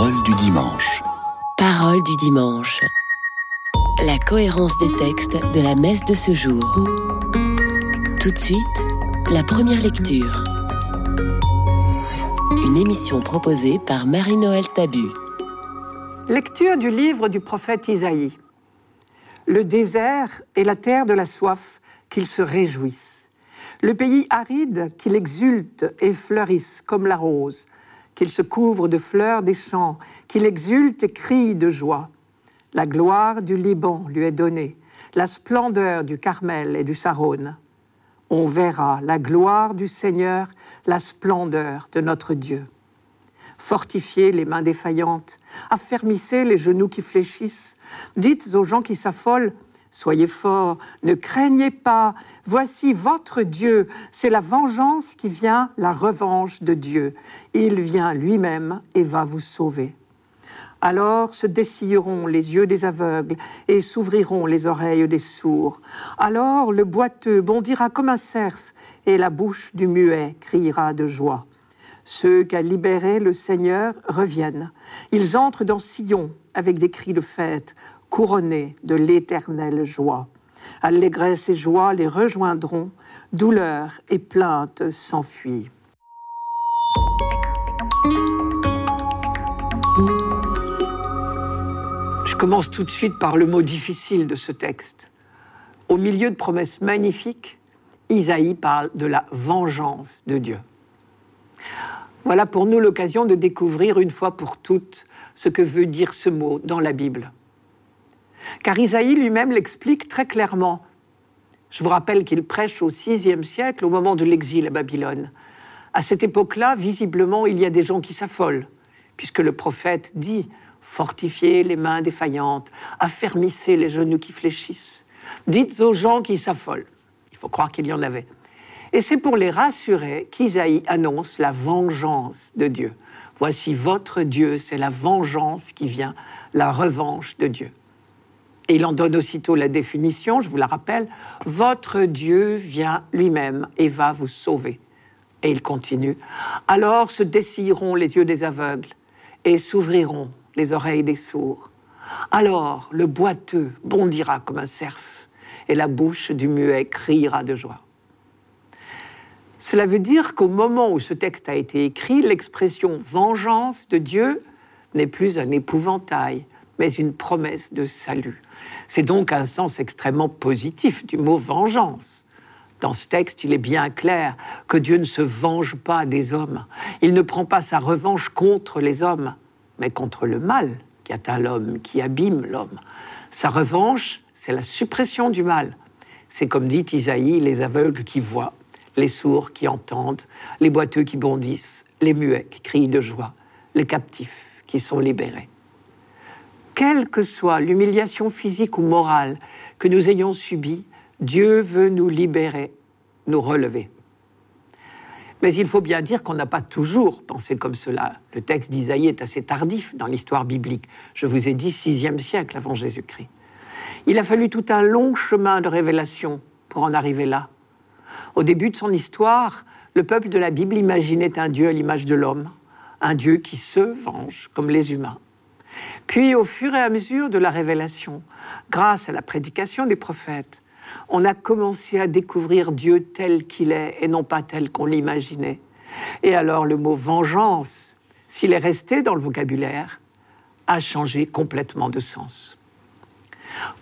Parole du dimanche. Parole du dimanche. La cohérence des textes de la messe de ce jour. Tout de suite, la première lecture. Une émission proposée par Marie-Noël Tabu. Lecture du livre du prophète Isaïe. Le désert est la terre de la soif, qu'il se réjouisse. Le pays aride, qu'il exulte et fleurisse comme la rose qu'il se couvre de fleurs des champs, qu'il exulte et crie de joie. La gloire du Liban lui est donnée, la splendeur du Carmel et du Saron. On verra la gloire du Seigneur, la splendeur de notre Dieu. Fortifiez les mains défaillantes, affermissez les genoux qui fléchissent, dites aux gens qui s'affolent, Soyez forts, ne craignez pas, voici votre Dieu, c'est la vengeance qui vient, la revanche de Dieu. Il vient lui-même et va vous sauver. Alors se dessilleront les yeux des aveugles et s'ouvriront les oreilles des sourds. Alors le boiteux bondira comme un cerf et la bouche du muet criera de joie. Ceux qu'a libérés le Seigneur reviennent. Ils entrent dans Sion avec des cris de fête couronnés de l'éternelle joie. Allégresse et joie les rejoindront, douleur et plainte s'enfuient. Je commence tout de suite par le mot difficile de ce texte. Au milieu de promesses magnifiques, Isaïe parle de la vengeance de Dieu. Voilà pour nous l'occasion de découvrir une fois pour toutes ce que veut dire ce mot dans la Bible car Isaïe lui-même l'explique très clairement. Je vous rappelle qu'il prêche au VIe siècle, au moment de l'exil à Babylone. À cette époque-là, visiblement, il y a des gens qui s'affolent, puisque le prophète dit Fortifiez les mains défaillantes, affermissez les genoux qui fléchissent. Dites aux gens qui s'affolent. Il faut croire qu'il y en avait. Et c'est pour les rassurer qu'Isaïe annonce la vengeance de Dieu. Voici votre Dieu, c'est la vengeance qui vient, la revanche de Dieu. Et il en donne aussitôt la définition, je vous la rappelle, votre Dieu vient lui-même et va vous sauver. Et il continue, alors se dessilleront les yeux des aveugles et s'ouvriront les oreilles des sourds. Alors le boiteux bondira comme un cerf et la bouche du muet criera de joie. Cela veut dire qu'au moment où ce texte a été écrit, l'expression vengeance de Dieu n'est plus un épouvantail, mais une promesse de salut. C'est donc un sens extrêmement positif du mot vengeance. Dans ce texte, il est bien clair que Dieu ne se venge pas des hommes. Il ne prend pas sa revanche contre les hommes, mais contre le mal qui atteint l'homme, qui abîme l'homme. Sa revanche, c'est la suppression du mal. C'est comme dit Isaïe, les aveugles qui voient, les sourds qui entendent, les boiteux qui bondissent, les muets qui crient de joie, les captifs qui sont libérés quelle que soit l'humiliation physique ou morale que nous ayons subie, Dieu veut nous libérer, nous relever. Mais il faut bien dire qu'on n'a pas toujours pensé comme cela. Le texte d'Isaïe est assez tardif dans l'histoire biblique. Je vous ai dit sixième siècle avant Jésus-Christ. Il a fallu tout un long chemin de révélation pour en arriver là. Au début de son histoire, le peuple de la Bible imaginait un Dieu à l'image de l'homme, un Dieu qui se venge comme les humains. Puis, au fur et à mesure de la révélation, grâce à la prédication des prophètes, on a commencé à découvrir Dieu tel qu'il est et non pas tel qu'on l'imaginait. Et alors le mot vengeance, s'il est resté dans le vocabulaire, a changé complètement de sens.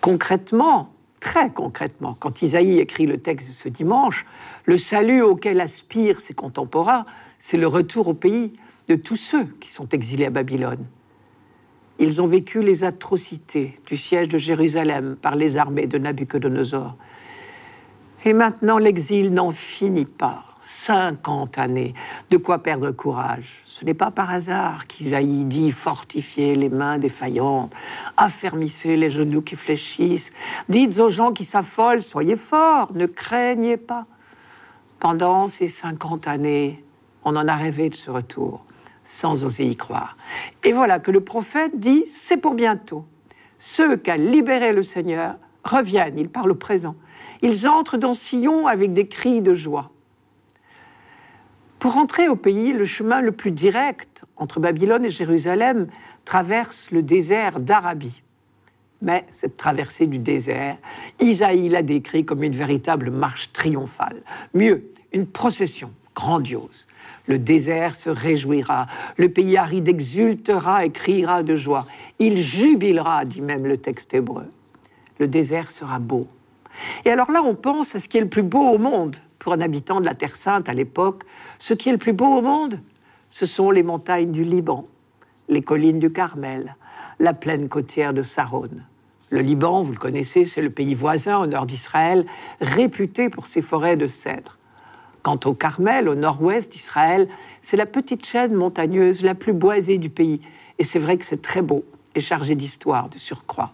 Concrètement, très concrètement, quand Isaïe écrit le texte de ce dimanche, le salut auquel aspirent ses contemporains, c'est le retour au pays de tous ceux qui sont exilés à Babylone. Ils ont vécu les atrocités du siège de Jérusalem par les armées de Nabuchodonosor. Et maintenant, l'exil n'en finit pas. 50 années, de quoi perdre courage. Ce n'est pas par hasard qu'Isaïe dit fortifiez les mains défaillantes, affermissez les genoux qui fléchissent, dites aux gens qui s'affolent soyez forts, ne craignez pas. Pendant ces 50 années, on en a rêvé de ce retour sans oser y croire. Et voilà que le prophète dit, c'est pour bientôt. Ceux qu'a libéré le Seigneur reviennent, il parle au présent. Ils entrent dans Sion avec des cris de joie. Pour entrer au pays, le chemin le plus direct entre Babylone et Jérusalem traverse le désert d'Arabie. Mais cette traversée du désert, Isaïe l'a décrit comme une véritable marche triomphale. Mieux, une procession grandiose. Le désert se réjouira, le pays aride exultera et criera de joie. Il jubilera, dit même le texte hébreu. Le désert sera beau. Et alors là, on pense à ce qui est le plus beau au monde pour un habitant de la Terre Sainte à l'époque. Ce qui est le plus beau au monde, ce sont les montagnes du Liban, les collines du Carmel, la plaine côtière de Saron. Le Liban, vous le connaissez, c'est le pays voisin au nord d'Israël, réputé pour ses forêts de cèdres. Quant au Carmel, au nord-ouest d'Israël, c'est la petite chaîne montagneuse la plus boisée du pays. Et c'est vrai que c'est très beau et chargé d'histoire de surcroît.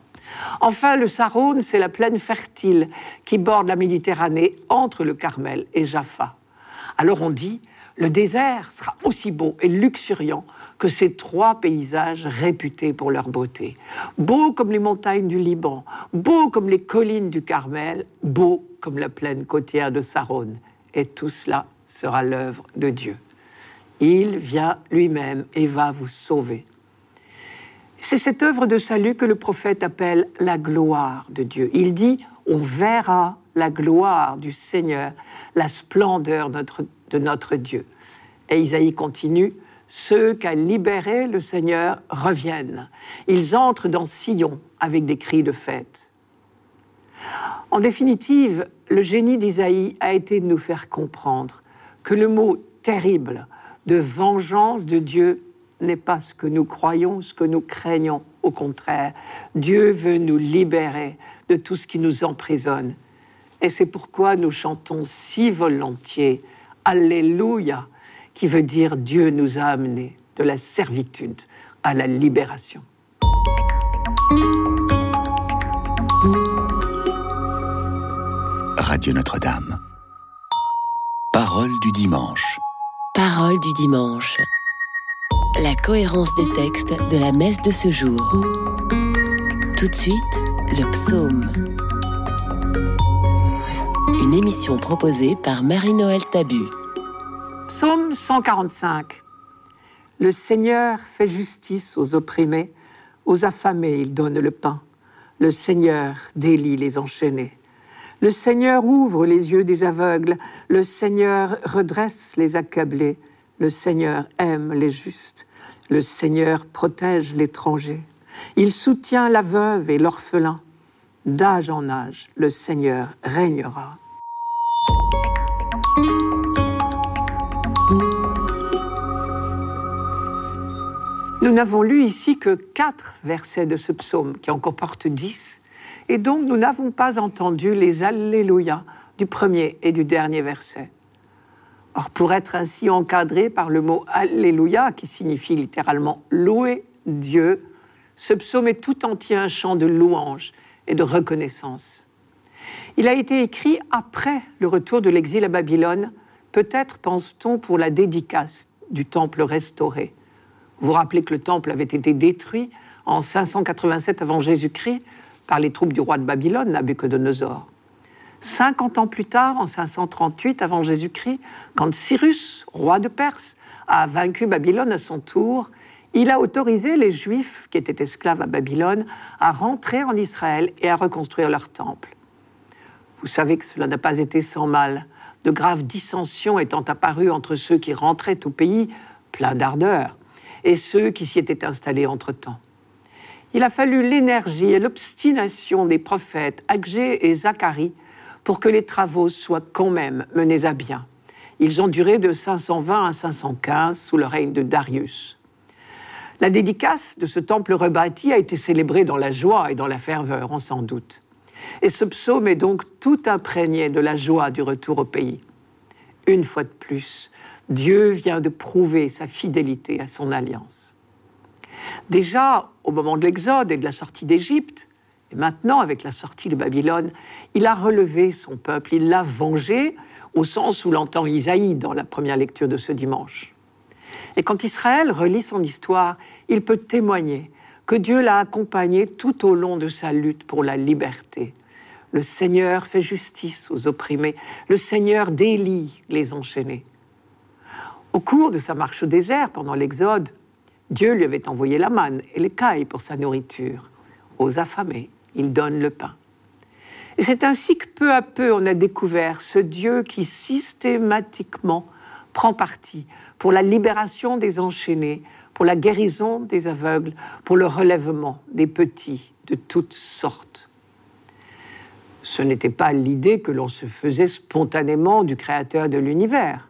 Enfin, le Saron, c'est la plaine fertile qui borde la Méditerranée entre le Carmel et Jaffa. Alors on dit, le désert sera aussi beau et luxuriant que ces trois paysages réputés pour leur beauté. Beaux comme les montagnes du Liban, beaux comme les collines du Carmel, beaux comme la plaine côtière de Saron. Et tout cela sera l'œuvre de Dieu. Il vient lui-même et va vous sauver. C'est cette œuvre de salut que le prophète appelle la gloire de Dieu. Il dit, on verra la gloire du Seigneur, la splendeur de notre Dieu. Et Isaïe continue, ceux qu'a libérés le Seigneur reviennent. Ils entrent dans Sion avec des cris de fête. En définitive, le génie d'Isaïe a été de nous faire comprendre que le mot terrible de vengeance de Dieu n'est pas ce que nous croyons, ce que nous craignons. Au contraire, Dieu veut nous libérer de tout ce qui nous emprisonne. Et c'est pourquoi nous chantons si volontiers Alléluia qui veut dire Dieu nous a amenés de la servitude à la libération. Radio Notre-Dame. Parole du dimanche. Parole du dimanche. La cohérence des textes de la messe de ce jour. Tout de suite, le psaume. Une émission proposée par Marie-Noël Tabu. Psaume 145. Le Seigneur fait justice aux opprimés, aux affamés il donne le pain. Le Seigneur délie les enchaînés. Le Seigneur ouvre les yeux des aveugles, le Seigneur redresse les accablés, le Seigneur aime les justes, le Seigneur protège l'étranger. Il soutient la veuve et l'orphelin. D'âge en âge, le Seigneur régnera. Nous n'avons lu ici que quatre versets de ce psaume, qui en comporte dix, et donc nous n'avons pas entendu les Alléluia du premier et du dernier verset. Or, pour être ainsi encadré par le mot Alléluia, qui signifie littéralement louer Dieu, ce psaume est tout entier un chant de louange et de reconnaissance. Il a été écrit après le retour de l'exil à Babylone, peut-être pense-t-on pour la dédicace du temple restauré. Vous vous rappelez que le temple avait été détruit en 587 avant Jésus-Christ par les troupes du roi de Babylone, Nabucodonosor. 50 ans plus tard, en 538 avant Jésus-Christ, quand Cyrus, roi de Perse, a vaincu Babylone à son tour, il a autorisé les Juifs qui étaient esclaves à Babylone à rentrer en Israël et à reconstruire leur temple. Vous savez que cela n'a pas été sans mal, de graves dissensions étant apparues entre ceux qui rentraient au pays, pleins d'ardeur, et ceux qui s'y étaient installés entre-temps. Il a fallu l'énergie et l'obstination des prophètes Agé et Zacharie pour que les travaux soient quand même menés à bien. Ils ont duré de 520 à 515 sous le règne de Darius. La dédicace de ce temple rebâti a été célébrée dans la joie et dans la ferveur, on s'en doute. Et ce psaume est donc tout imprégné de la joie du retour au pays. Une fois de plus, Dieu vient de prouver sa fidélité à son alliance. Déjà, au moment de l'Exode et de la sortie d'Égypte, et maintenant avec la sortie de Babylone, il a relevé son peuple, il l'a vengé, au sens où l'entend Isaïe dans la première lecture de ce dimanche. Et quand Israël relit son histoire, il peut témoigner que Dieu l'a accompagné tout au long de sa lutte pour la liberté. Le Seigneur fait justice aux opprimés, le Seigneur délie les enchaînés. Au cours de sa marche au désert, pendant l'Exode, Dieu lui avait envoyé la manne et les cailles pour sa nourriture. Aux affamés, il donne le pain. Et c'est ainsi que peu à peu on a découvert ce Dieu qui systématiquement prend parti pour la libération des enchaînés, pour la guérison des aveugles, pour le relèvement des petits de toutes sortes. Ce n'était pas l'idée que l'on se faisait spontanément du Créateur de l'univers.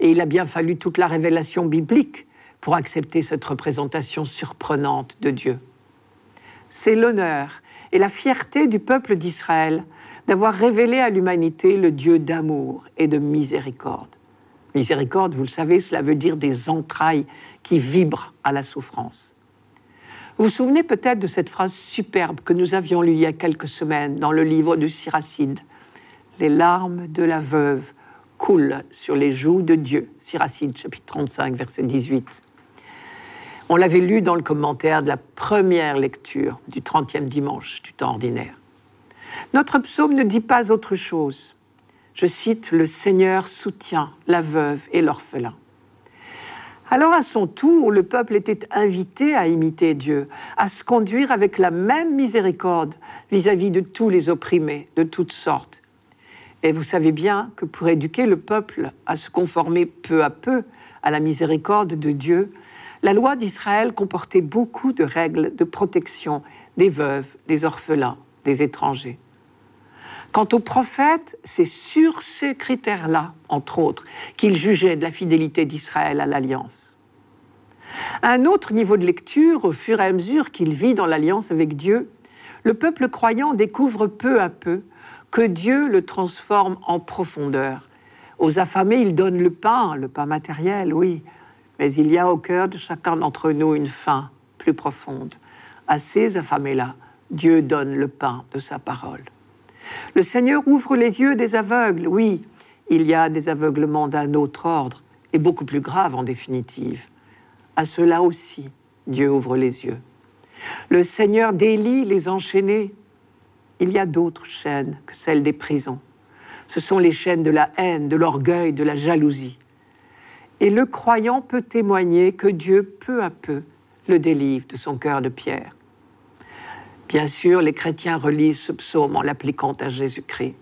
Et il a bien fallu toute la révélation biblique pour accepter cette représentation surprenante de Dieu. C'est l'honneur et la fierté du peuple d'Israël d'avoir révélé à l'humanité le Dieu d'amour et de miséricorde. Miséricorde, vous le savez, cela veut dire des entrailles qui vibrent à la souffrance. Vous vous souvenez peut-être de cette phrase superbe que nous avions lue il y a quelques semaines dans le livre de Siracide. Les larmes de la veuve coulent sur les joues de Dieu. Siracide, chapitre 35, verset 18. On l'avait lu dans le commentaire de la première lecture du 30e dimanche du temps ordinaire. Notre psaume ne dit pas autre chose. Je cite Le Seigneur soutient la veuve et l'orphelin. Alors à son tour, le peuple était invité à imiter Dieu, à se conduire avec la même miséricorde vis-à-vis -vis de tous les opprimés de toutes sortes. Et vous savez bien que pour éduquer le peuple à se conformer peu à peu à la miséricorde de Dieu, la loi d'Israël comportait beaucoup de règles de protection des veuves, des orphelins, des étrangers. Quant aux prophètes, c'est sur ces critères-là, entre autres, qu'ils jugeaient de la fidélité d'Israël à l'alliance. Un autre niveau de lecture, au fur et à mesure qu'il vit dans l'alliance avec Dieu, le peuple croyant découvre peu à peu que Dieu le transforme en profondeur. Aux affamés, il donne le pain, le pain matériel, oui, mais il y a au cœur de chacun d'entre nous une faim plus profonde. À ces affamés-là, Dieu donne le pain de sa parole. Le Seigneur ouvre les yeux des aveugles, oui, il y a des aveuglements d'un autre ordre, et beaucoup plus graves en définitive. À cela aussi, Dieu ouvre les yeux. Le Seigneur délie les enchaînés. Il y a d'autres chaînes que celles des prisons. Ce sont les chaînes de la haine, de l'orgueil, de la jalousie. Et le croyant peut témoigner que Dieu, peu à peu, le délivre de son cœur de pierre. Bien sûr, les chrétiens relisent ce psaume en l'appliquant à Jésus-Christ.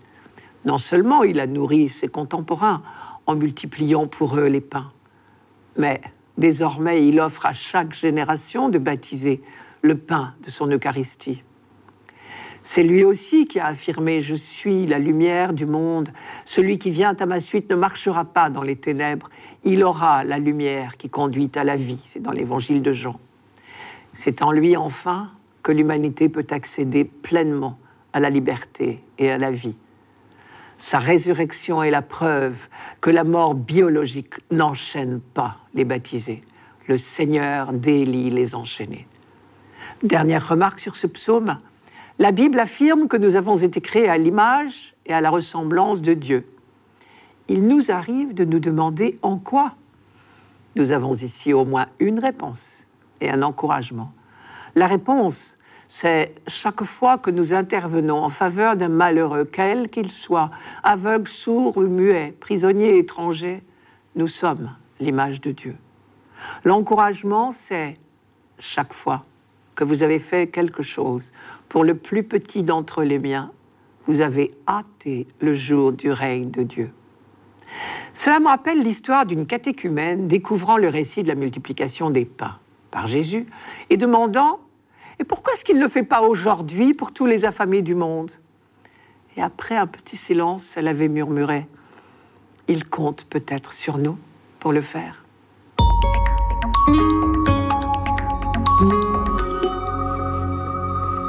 Non seulement il a nourri ses contemporains en multipliant pour eux les pains, mais désormais il offre à chaque génération de baptiser le pain de son Eucharistie. C'est lui aussi qui a affirmé ⁇ Je suis la lumière du monde, celui qui vient à ma suite ne marchera pas dans les ténèbres, il aura la lumière qui conduit à la vie ⁇ c'est dans l'évangile de Jean. C'est en lui enfin que l'humanité peut accéder pleinement à la liberté et à la vie. Sa résurrection est la preuve que la mort biologique n'enchaîne pas les baptisés. Le Seigneur délie les enchaînés. Dernière remarque sur ce psaume, la Bible affirme que nous avons été créés à l'image et à la ressemblance de Dieu. Il nous arrive de nous demander en quoi. Nous avons ici au moins une réponse et un encouragement. La réponse, c'est chaque fois que nous intervenons en faveur d'un malheureux, quel qu'il soit, aveugle, sourd ou muet, prisonnier, étranger, nous sommes l'image de Dieu. L'encouragement, c'est chaque fois que vous avez fait quelque chose pour le plus petit d'entre les miens, vous avez hâté le jour du règne de Dieu. Cela me rappelle l'histoire d'une catéchumène découvrant le récit de la multiplication des pains par Jésus et demandant Et pourquoi est-ce qu'il ne le fait pas aujourd'hui pour tous les affamés du monde? Et après un petit silence, elle avait murmuré Il compte peut-être sur nous pour le faire.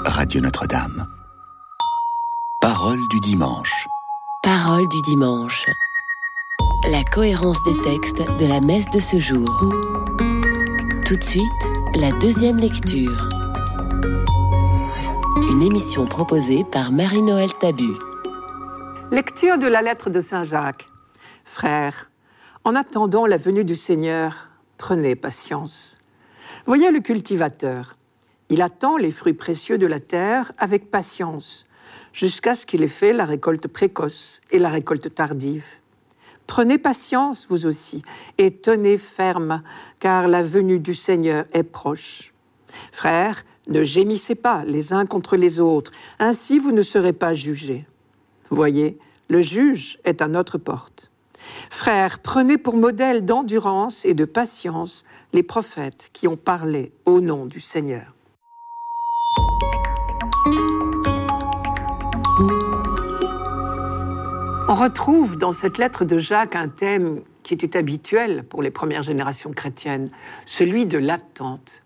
Radio Notre-Dame. Parole du dimanche. Parole du dimanche. La cohérence des textes de la messe de ce jour. Tout de suite, la deuxième lecture. Une émission proposée par Marie-Noël Tabu. Lecture de la lettre de Saint Jacques. Frères, en attendant la venue du Seigneur, prenez patience. Voyez le cultivateur. Il attend les fruits précieux de la terre avec patience, jusqu'à ce qu'il ait fait la récolte précoce et la récolte tardive. Prenez patience, vous aussi, et tenez ferme, car la venue du Seigneur est proche. Frères, ne gémissez pas les uns contre les autres, ainsi vous ne serez pas jugés. Voyez, le juge est à notre porte. Frères, prenez pour modèle d'endurance et de patience les prophètes qui ont parlé au nom du Seigneur. On retrouve dans cette lettre de Jacques un thème qui était habituel pour les premières générations chrétiennes, celui de l'attente.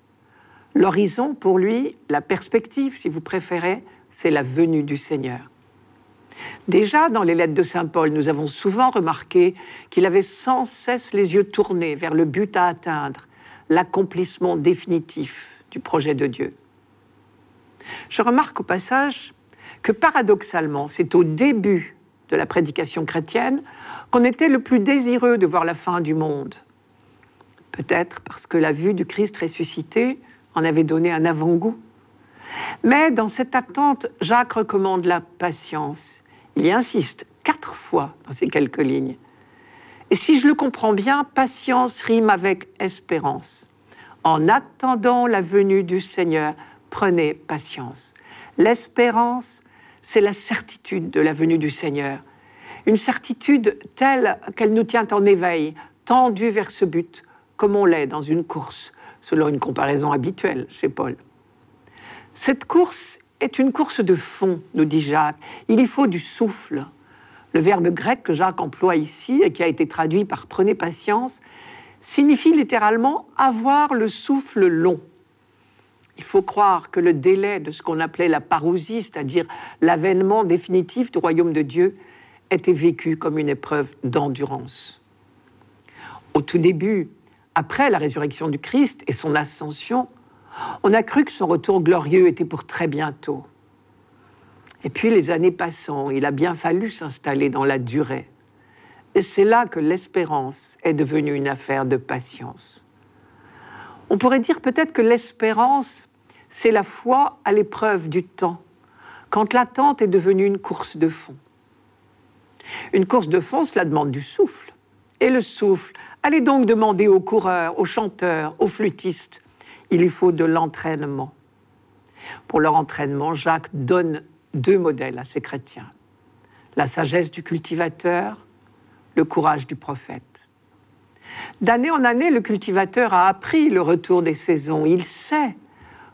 L'horizon, pour lui, la perspective, si vous préférez, c'est la venue du Seigneur. Déjà, dans les lettres de Saint Paul, nous avons souvent remarqué qu'il avait sans cesse les yeux tournés vers le but à atteindre, l'accomplissement définitif du projet de Dieu. Je remarque au passage que paradoxalement, c'est au début de la prédication chrétienne qu'on était le plus désireux de voir la fin du monde. Peut-être parce que la vue du Christ ressuscité en avait donné un avant-goût. Mais dans cette attente, Jacques recommande la patience. Il y insiste quatre fois dans ces quelques lignes. Et si je le comprends bien, patience rime avec espérance. En attendant la venue du Seigneur, prenez patience. L'espérance, c'est la certitude de la venue du Seigneur. Une certitude telle qu'elle nous tient en éveil, tendue vers ce but, comme on l'est dans une course, selon une comparaison habituelle chez Paul. Cette course est une course de fond, nous dit Jacques. Il y faut du souffle. Le verbe grec que Jacques emploie ici et qui a été traduit par prenez patience signifie littéralement avoir le souffle long. Il faut croire que le délai de ce qu'on appelait la parousie, c'est-à-dire l'avènement définitif du royaume de Dieu, était vécu comme une épreuve d'endurance. Au tout début, après la résurrection du Christ et son ascension, on a cru que son retour glorieux était pour très bientôt. Et puis les années passant, il a bien fallu s'installer dans la durée. Et c'est là que l'espérance est devenue une affaire de patience. On pourrait dire peut-être que l'espérance, c'est la foi à l'épreuve du temps, quand l'attente est devenue une course de fond. Une course de fond, cela demande du souffle. Et le souffle, allez donc demander aux coureurs, aux chanteurs, aux flûtistes, il y faut de l'entraînement. Pour leur entraînement, Jacques donne deux modèles à ces chrétiens. La sagesse du cultivateur, le courage du prophète. D'année en année, le cultivateur a appris le retour des saisons. Il sait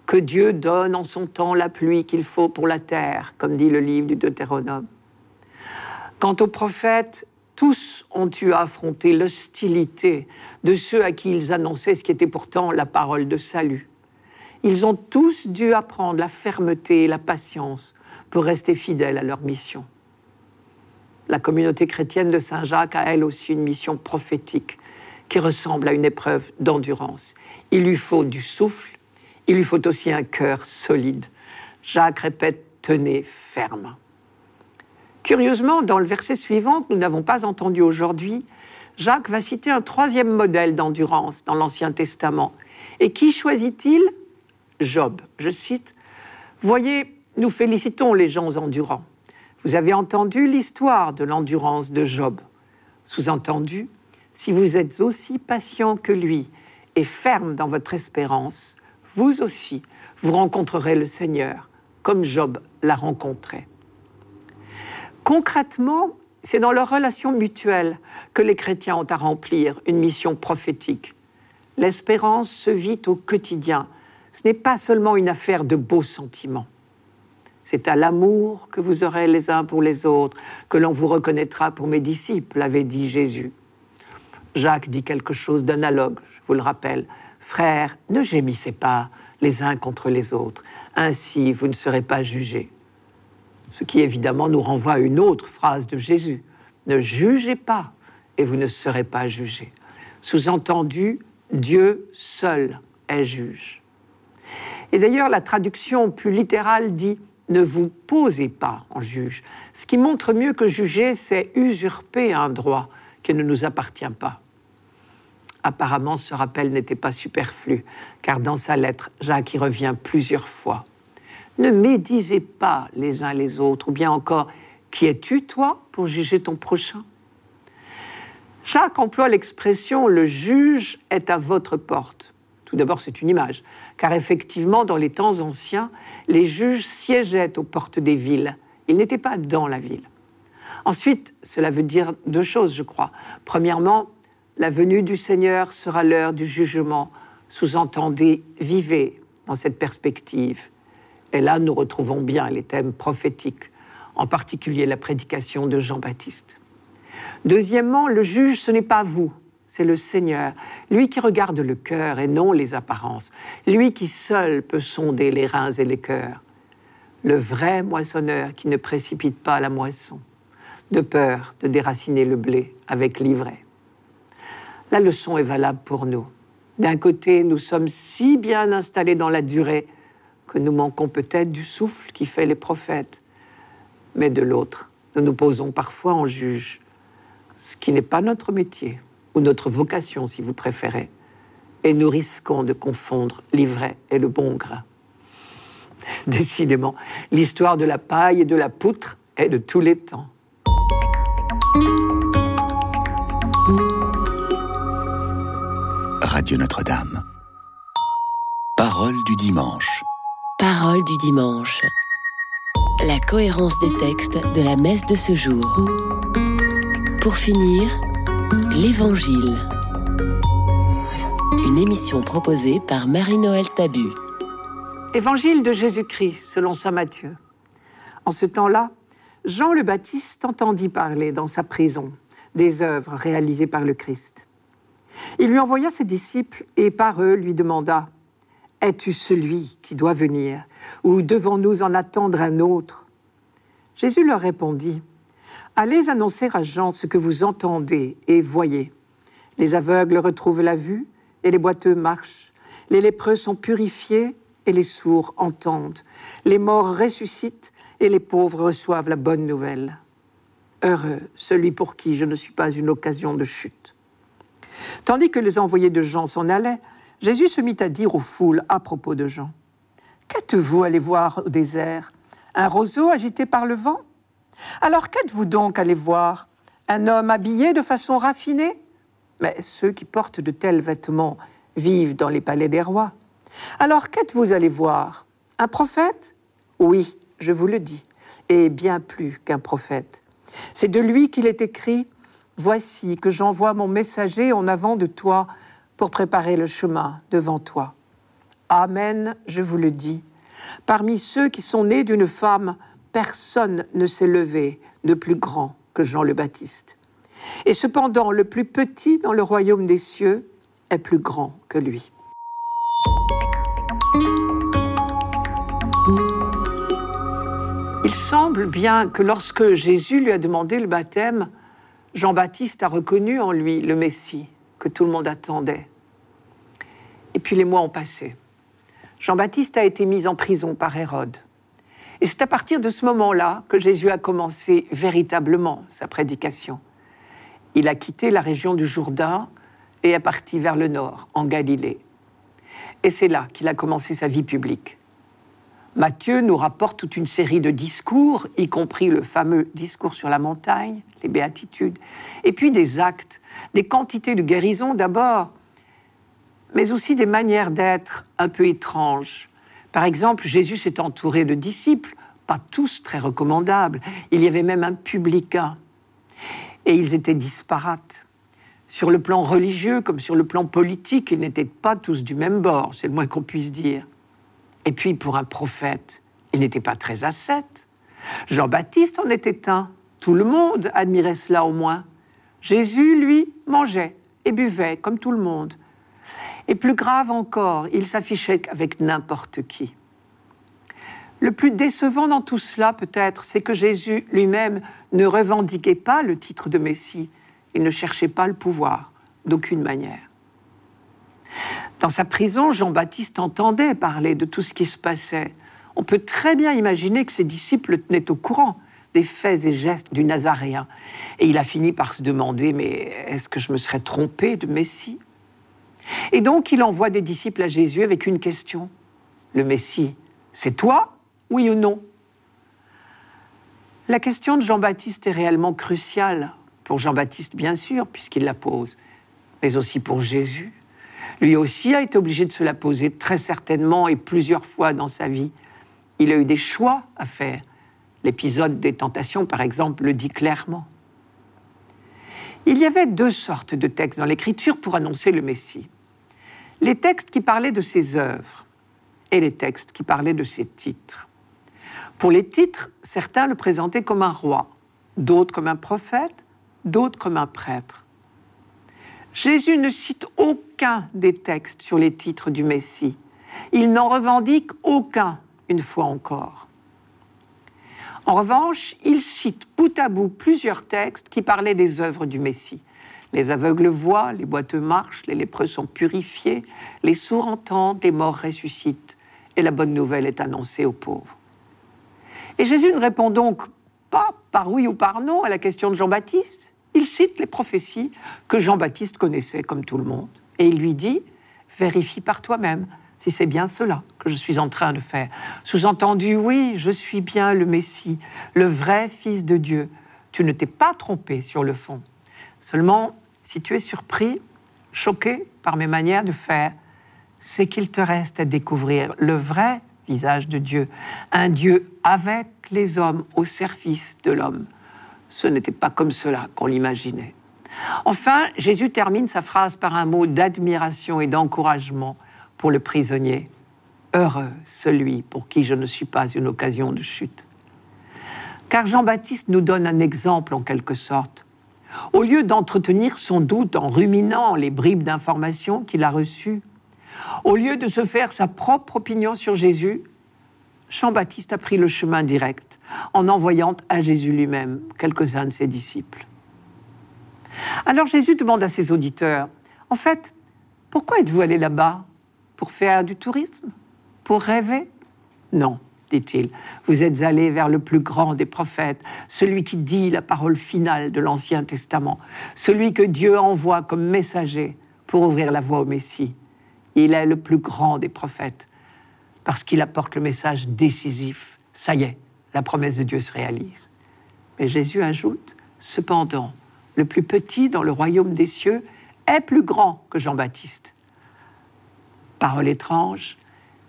que Dieu donne en son temps la pluie qu'il faut pour la terre, comme dit le livre du Deutéronome. Quant aux prophètes, tous ont eu à affronter l'hostilité de ceux à qui ils annonçaient ce qui était pourtant la parole de salut. Ils ont tous dû apprendre la fermeté et la patience pour rester fidèles à leur mission. La communauté chrétienne de Saint-Jacques a elle aussi une mission prophétique qui ressemble à une épreuve d'endurance. Il lui faut du souffle, il lui faut aussi un cœur solide. Jacques répète, tenez ferme. Curieusement, dans le verset suivant que nous n'avons pas entendu aujourd'hui, Jacques va citer un troisième modèle d'endurance dans l'Ancien Testament. Et qui choisit-il? Job. Je cite, Voyez, nous félicitons les gens endurants. Vous avez entendu l'histoire de l'endurance de Job. Sous-entendu, si vous êtes aussi patient que lui et ferme dans votre espérance, vous aussi, vous rencontrerez le Seigneur, comme Job l'a rencontré. Concrètement, c'est dans leur relation mutuelle que les chrétiens ont à remplir une mission prophétique. L'espérance se vit au quotidien. Ce n'est pas seulement une affaire de beaux sentiments. C'est à l'amour que vous aurez les uns pour les autres que l'on vous reconnaîtra pour mes disciples, avait dit Jésus. Jacques dit quelque chose d'analogue, je vous le rappelle. Frères, ne gémissez pas les uns contre les autres, ainsi vous ne serez pas jugés. Ce qui évidemment nous renvoie à une autre phrase de Jésus. Ne jugez pas et vous ne serez pas jugés. Sous-entendu, Dieu seul est juge. Et d'ailleurs, la traduction plus littérale dit ne vous posez pas en juge. Ce qui montre mieux que juger, c'est usurper un droit qui ne nous appartient pas. Apparemment, ce rappel n'était pas superflu, car dans sa lettre, Jacques y revient plusieurs fois. Ne médisez pas les uns les autres, ou bien encore, qui es-tu, toi, pour juger ton prochain? Jacques emploie l'expression le juge est à votre porte. Tout d'abord, c'est une image, car effectivement, dans les temps anciens, les juges siégeaient aux portes des villes. Ils n'étaient pas dans la ville. Ensuite, cela veut dire deux choses, je crois. Premièrement, la venue du Seigneur sera l'heure du jugement. Sous-entendez, vivez dans cette perspective. Et là, nous retrouvons bien les thèmes prophétiques, en particulier la prédication de Jean-Baptiste. Deuxièmement, le juge, ce n'est pas vous, c'est le Seigneur, lui qui regarde le cœur et non les apparences, lui qui seul peut sonder les reins et les cœurs, le vrai moissonneur qui ne précipite pas la moisson, de peur de déraciner le blé avec l'ivraie. La leçon est valable pour nous. D'un côté, nous sommes si bien installés dans la durée que nous manquons peut-être du souffle qui fait les prophètes. Mais de l'autre, nous nous posons parfois en juge, ce qui n'est pas notre métier, ou notre vocation si vous préférez, et nous risquons de confondre l'ivraie et le bon grain. Décidément, l'histoire de la paille et de la poutre est de tous les temps. Radio Notre-Dame. Parole du dimanche. Parole du dimanche. La cohérence des textes de la messe de ce jour. Pour finir, l'Évangile. Une émission proposée par Marie-Noël Tabu. Évangile de Jésus-Christ selon saint Matthieu. En ce temps-là, Jean le Baptiste entendit parler dans sa prison des œuvres réalisées par le Christ. Il lui envoya ses disciples et par eux lui demanda Es-tu celui qui doit venir ou devons-nous en attendre un autre? Jésus leur répondit Allez annoncer à Jean ce que vous entendez et voyez. Les aveugles retrouvent la vue et les boiteux marchent. Les lépreux sont purifiés et les sourds entendent. Les morts ressuscitent et les pauvres reçoivent la bonne nouvelle. Heureux celui pour qui je ne suis pas une occasion de chute. Tandis que les envoyés de Jean s'en allaient, Jésus se mit à dire aux foules à propos de Jean. Qu'êtes-vous allé voir au désert? Un roseau agité par le vent? Alors qu'êtes-vous donc allé voir? Un homme habillé de façon raffinée? Mais ceux qui portent de tels vêtements vivent dans les palais des rois. Alors qu'êtes-vous allé voir? Un prophète? Oui, je vous le dis, et bien plus qu'un prophète. C'est de lui qu'il est écrit Voici que j'envoie mon messager en avant de toi pour préparer le chemin devant toi. Amen, je vous le dis. Parmi ceux qui sont nés d'une femme, personne ne s'est levé de plus grand que Jean le Baptiste. Et cependant, le plus petit dans le royaume des cieux est plus grand que lui. Il semble bien que lorsque Jésus lui a demandé le baptême, Jean-Baptiste a reconnu en lui le Messie que tout le monde attendait. Et puis les mois ont passé. Jean-Baptiste a été mis en prison par Hérode. Et c'est à partir de ce moment-là que Jésus a commencé véritablement sa prédication. Il a quitté la région du Jourdain et est parti vers le nord, en Galilée. Et c'est là qu'il a commencé sa vie publique. Matthieu nous rapporte toute une série de discours, y compris le fameux discours sur la montagne, les béatitudes, et puis des actes, des quantités de guérison d'abord, mais aussi des manières d'être un peu étranges. Par exemple, Jésus s'est entouré de disciples, pas tous très recommandables. Il y avait même un publicain. Et ils étaient disparates. Sur le plan religieux comme sur le plan politique, ils n'étaient pas tous du même bord, c'est le moins qu'on puisse dire. Et puis pour un prophète, il n'était pas très ascète. Jean-Baptiste en était un. Tout le monde admirait cela au moins. Jésus, lui, mangeait et buvait comme tout le monde. Et plus grave encore, il s'affichait avec n'importe qui. Le plus décevant dans tout cela, peut-être, c'est que Jésus lui-même ne revendiquait pas le titre de Messie. Il ne cherchait pas le pouvoir, d'aucune manière. Dans sa prison, Jean-Baptiste entendait parler de tout ce qui se passait. On peut très bien imaginer que ses disciples le tenaient au courant des faits et gestes du Nazaréen. Et il a fini par se demander, mais est-ce que je me serais trompé de Messie? Et donc il envoie des disciples à Jésus avec une question. Le Messie, c'est toi, oui ou non? La question de Jean-Baptiste est réellement cruciale pour Jean-Baptiste bien sûr, puisqu'il la pose, mais aussi pour Jésus. Lui aussi a été obligé de se la poser très certainement et plusieurs fois dans sa vie. Il a eu des choix à faire. L'épisode des tentations, par exemple, le dit clairement. Il y avait deux sortes de textes dans l'Écriture pour annoncer le Messie. Les textes qui parlaient de ses œuvres et les textes qui parlaient de ses titres. Pour les titres, certains le présentaient comme un roi, d'autres comme un prophète, d'autres comme un prêtre. Jésus ne cite aucun des textes sur les titres du Messie. Il n'en revendique aucun, une fois encore. En revanche, il cite bout à bout plusieurs textes qui parlaient des œuvres du Messie. Les aveugles voient, les boiteux marchent, les lépreux sont purifiés, les sourds entendent, les morts ressuscitent, et la bonne nouvelle est annoncée aux pauvres. Et Jésus ne répond donc pas par oui ou par non à la question de Jean-Baptiste. Il cite les prophéties que Jean-Baptiste connaissait comme tout le monde. Et il lui dit, vérifie par toi-même si c'est bien cela que je suis en train de faire. Sous-entendu, oui, je suis bien le Messie, le vrai Fils de Dieu. Tu ne t'es pas trompé sur le fond. Seulement, si tu es surpris, choqué par mes manières de faire, c'est qu'il te reste à découvrir le vrai visage de Dieu, un Dieu avec les hommes au service de l'homme. Ce n'était pas comme cela qu'on l'imaginait. Enfin, Jésus termine sa phrase par un mot d'admiration et d'encouragement pour le prisonnier. Heureux celui pour qui je ne suis pas une occasion de chute. Car Jean-Baptiste nous donne un exemple en quelque sorte. Au lieu d'entretenir son doute en ruminant les bribes d'informations qu'il a reçues, au lieu de se faire sa propre opinion sur Jésus, Jean-Baptiste a pris le chemin direct en envoyant à Jésus lui-même quelques-uns de ses disciples. Alors Jésus demande à ses auditeurs, en fait, pourquoi êtes-vous allé là-bas? Pour faire du tourisme? Pour rêver? Non, dit-il, vous êtes allé vers le plus grand des prophètes, celui qui dit la parole finale de l'Ancien Testament, celui que Dieu envoie comme messager pour ouvrir la voie au Messie. Il est le plus grand des prophètes parce qu'il apporte le message décisif. Ça y est, la promesse de Dieu se réalise. Mais Jésus ajoute, cependant, le plus petit dans le royaume des cieux est plus grand que Jean-Baptiste. Parole étrange,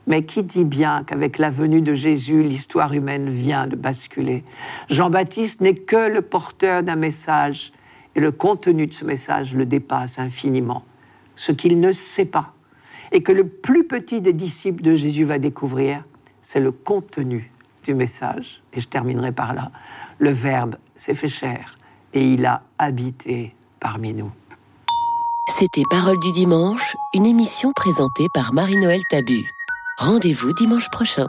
mais qui dit bien qu'avec la venue de Jésus, l'histoire humaine vient de basculer? Jean-Baptiste n'est que le porteur d'un message, et le contenu de ce message le dépasse infiniment. Ce qu'il ne sait pas, et que le plus petit des disciples de Jésus va découvrir, c'est le contenu du message. Et je terminerai par là. Le Verbe s'est fait chair, et il a habité parmi nous. C'était Parole du dimanche, une émission présentée par Marie-Noël Tabu. Rendez-vous dimanche prochain.